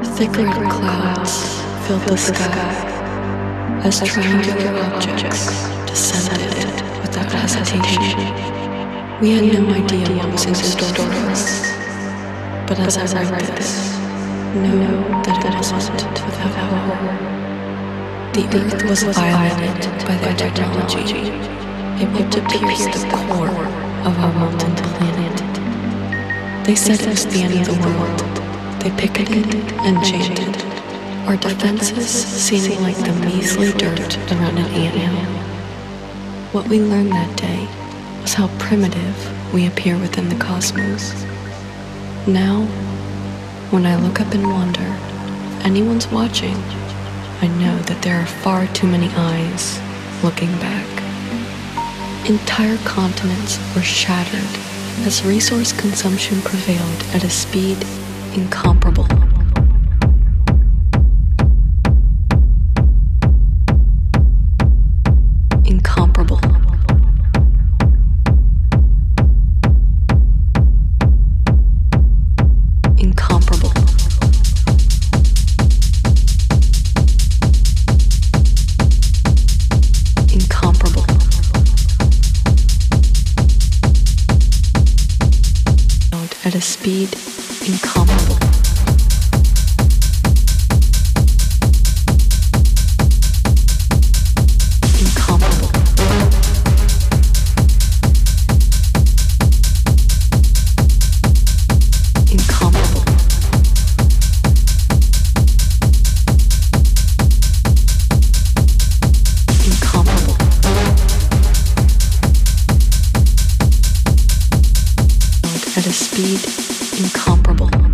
Thick red clouds filled the sky as triangular objects descended without hesitation. We had no idea what was in store for us, but as I write this, know that it wasn't without hope. The earth was violated by their technology, able to pierce the core of our molten planet. They said it was the end of the world. They picketed and chanted, our defenses seeming like the measly dirt around an anthill. What we learned that day was how primitive we appear within the cosmos. Now, when I look up and wonder anyone's watching, I know that there are far too many eyes looking back. Entire continents were shattered as resource consumption prevailed at a speed. Incomparable. Incomparable.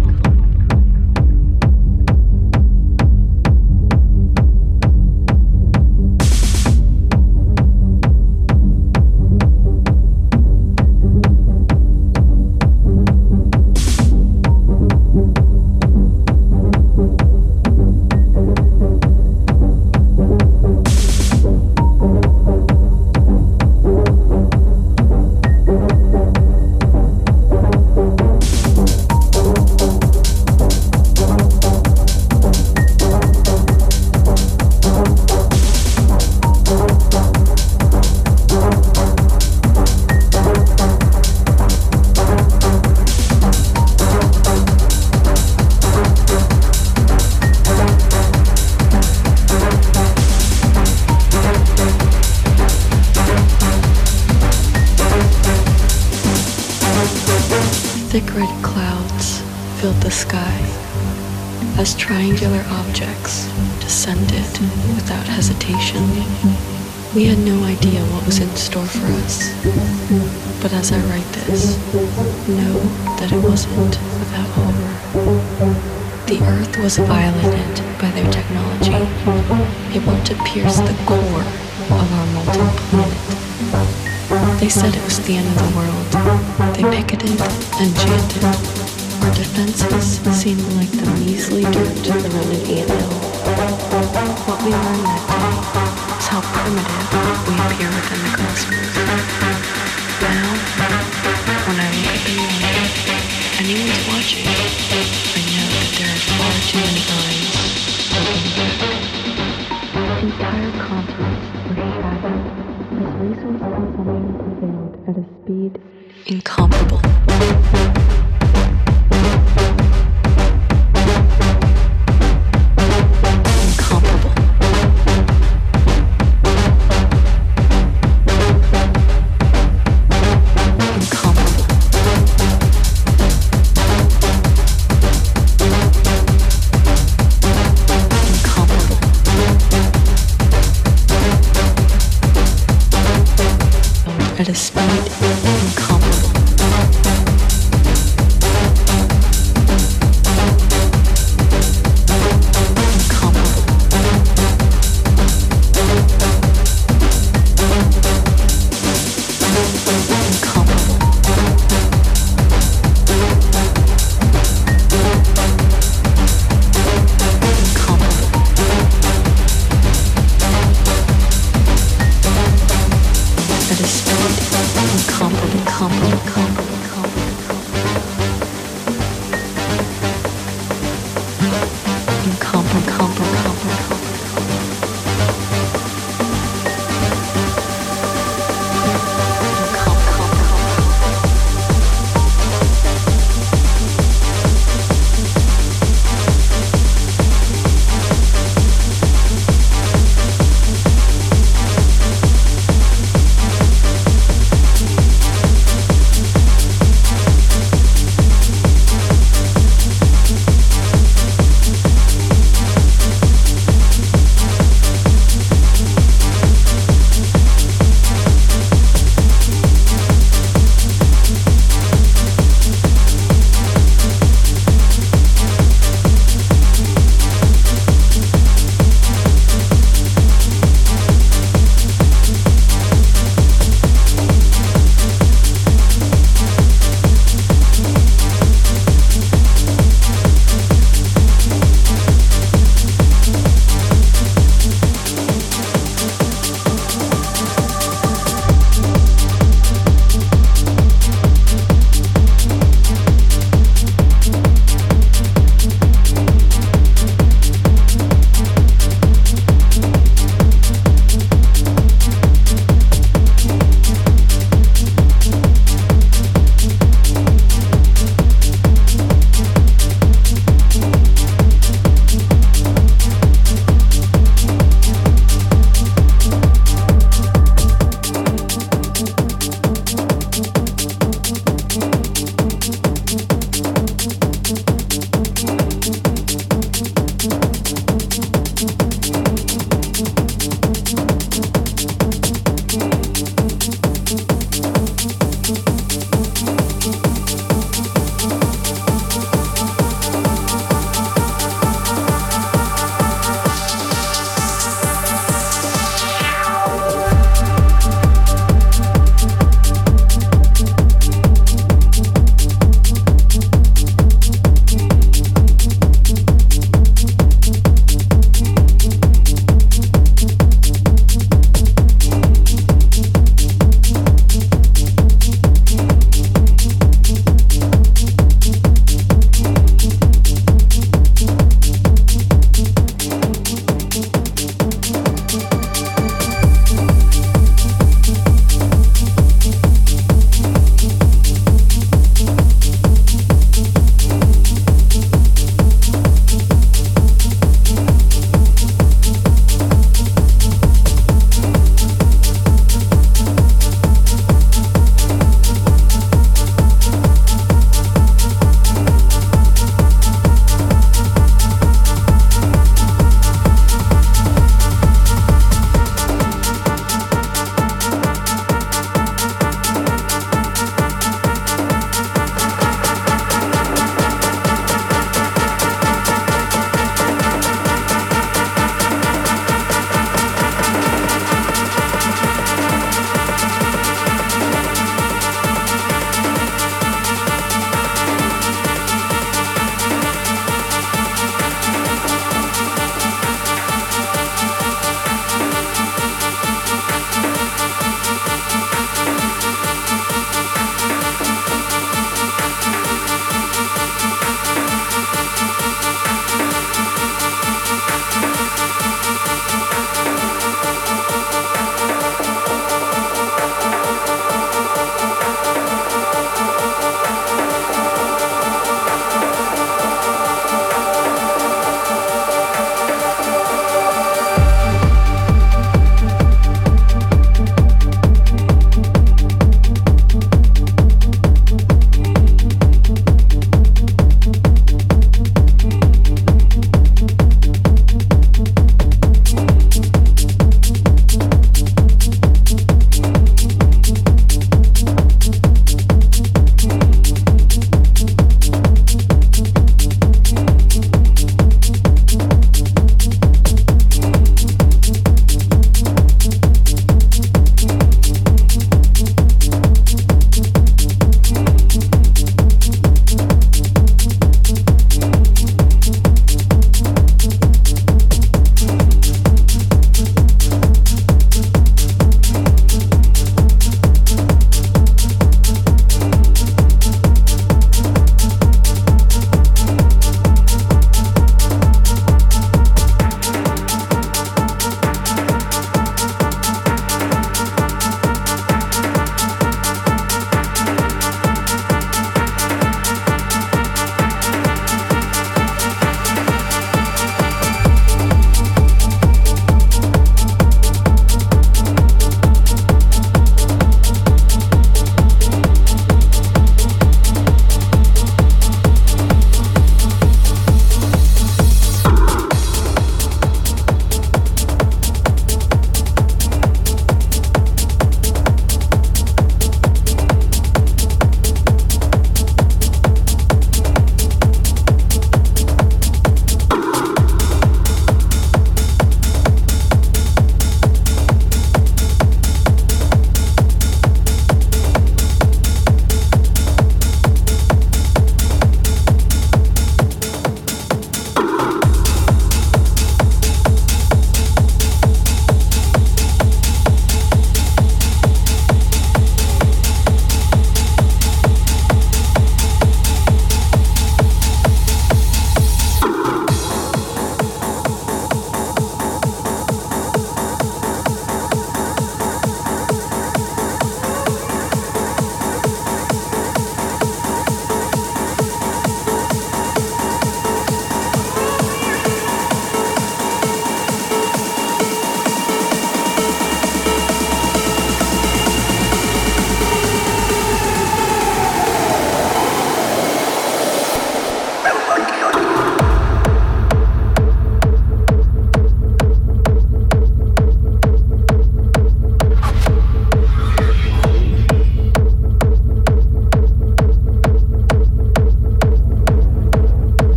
Was violated by their technology, able to pierce the core of our molten planet. They said it was the end of the world. They picketed and chanted. Our defenses seemed like the measly dirt around an anthill. What we learned that day is how primitive we appear within the cosmos. Now, when I look at the moon, anyone's watching, I know that there are far too many eyes looking back. Entire continents were shattered as resource consumption prevailed at a speed incomparable. Incomparable.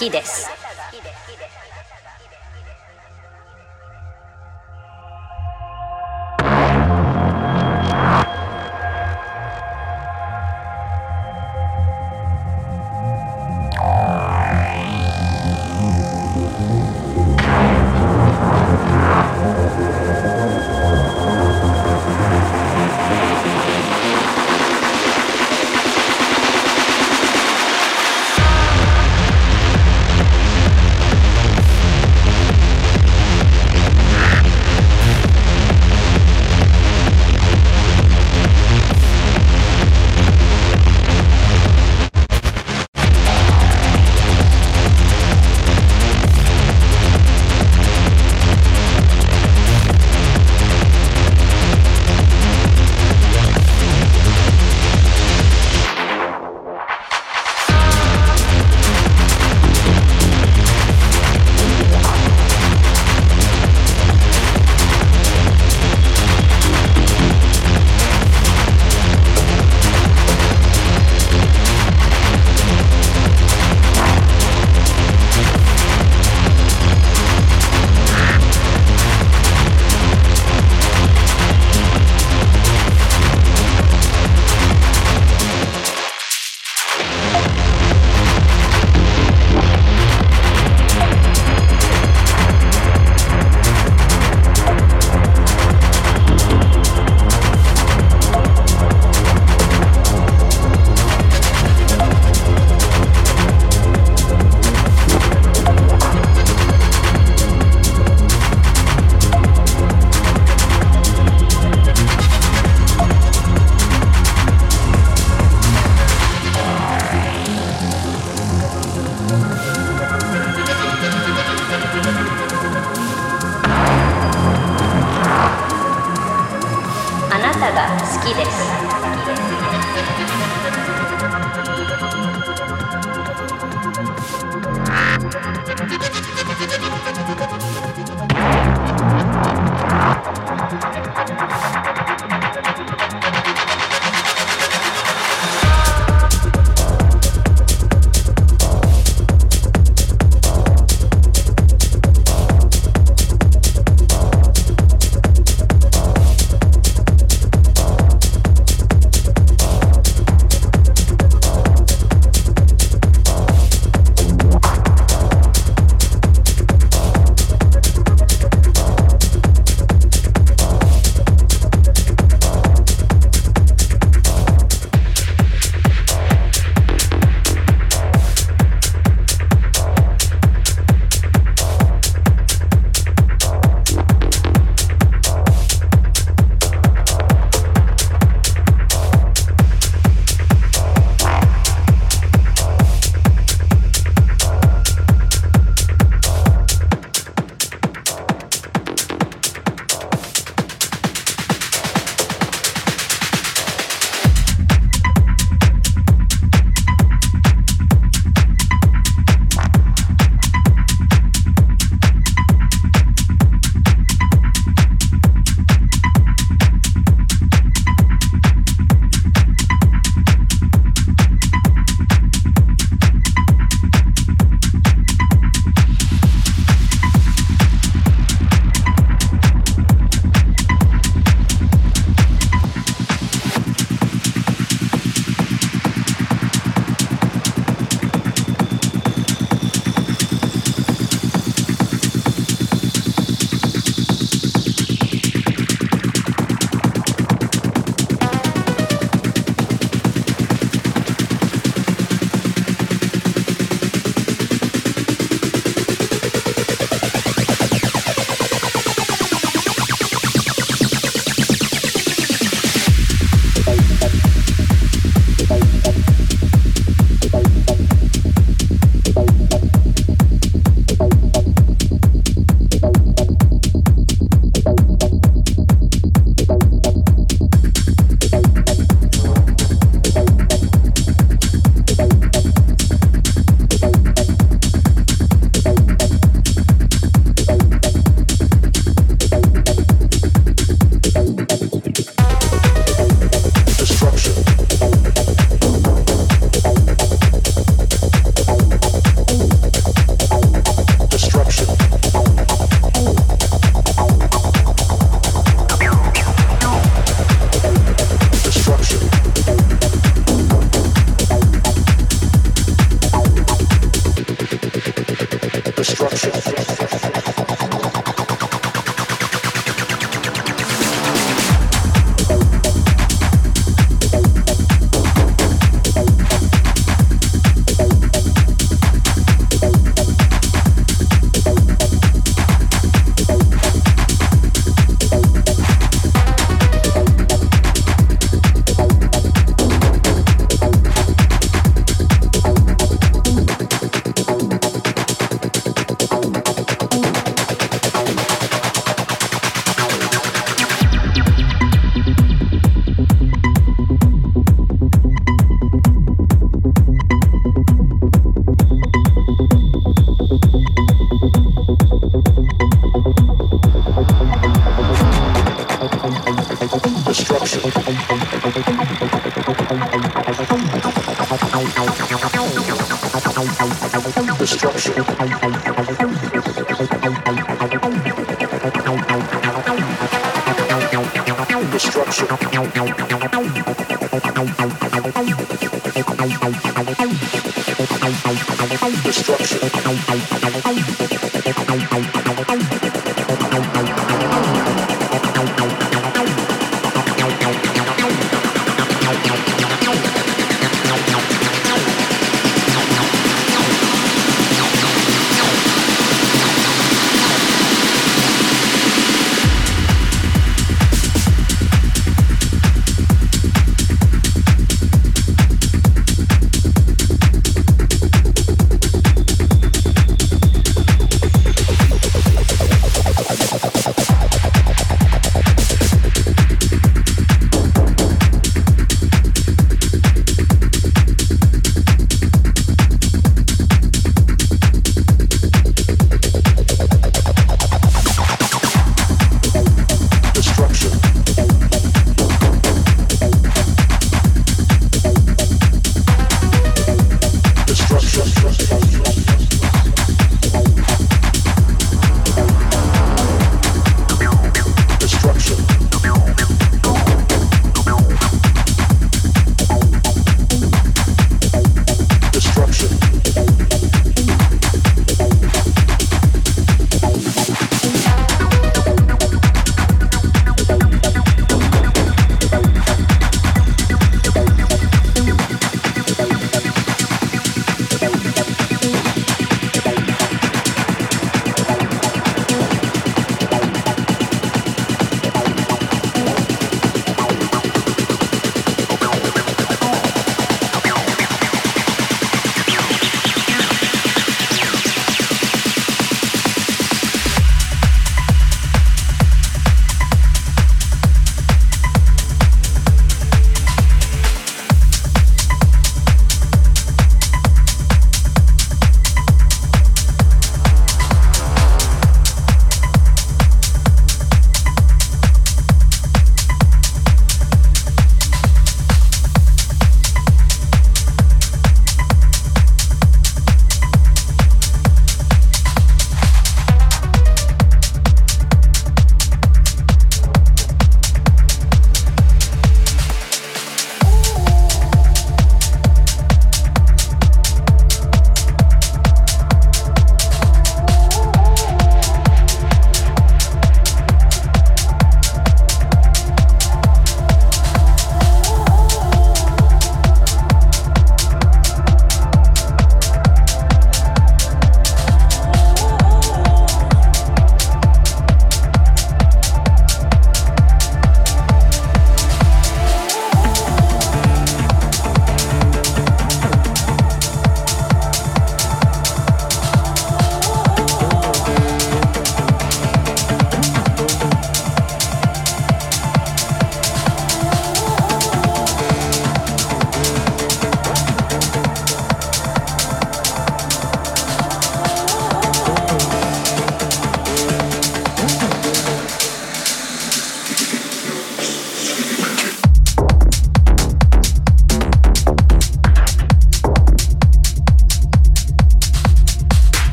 きです。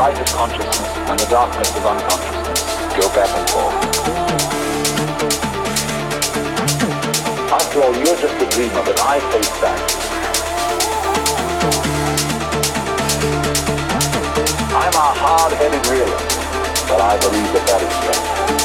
Light of consciousness and the darkness of unconsciousness go back and forth. After all, you're just a dreamer, but I face back. I'm a hard-headed realist, but I believe that that is strength.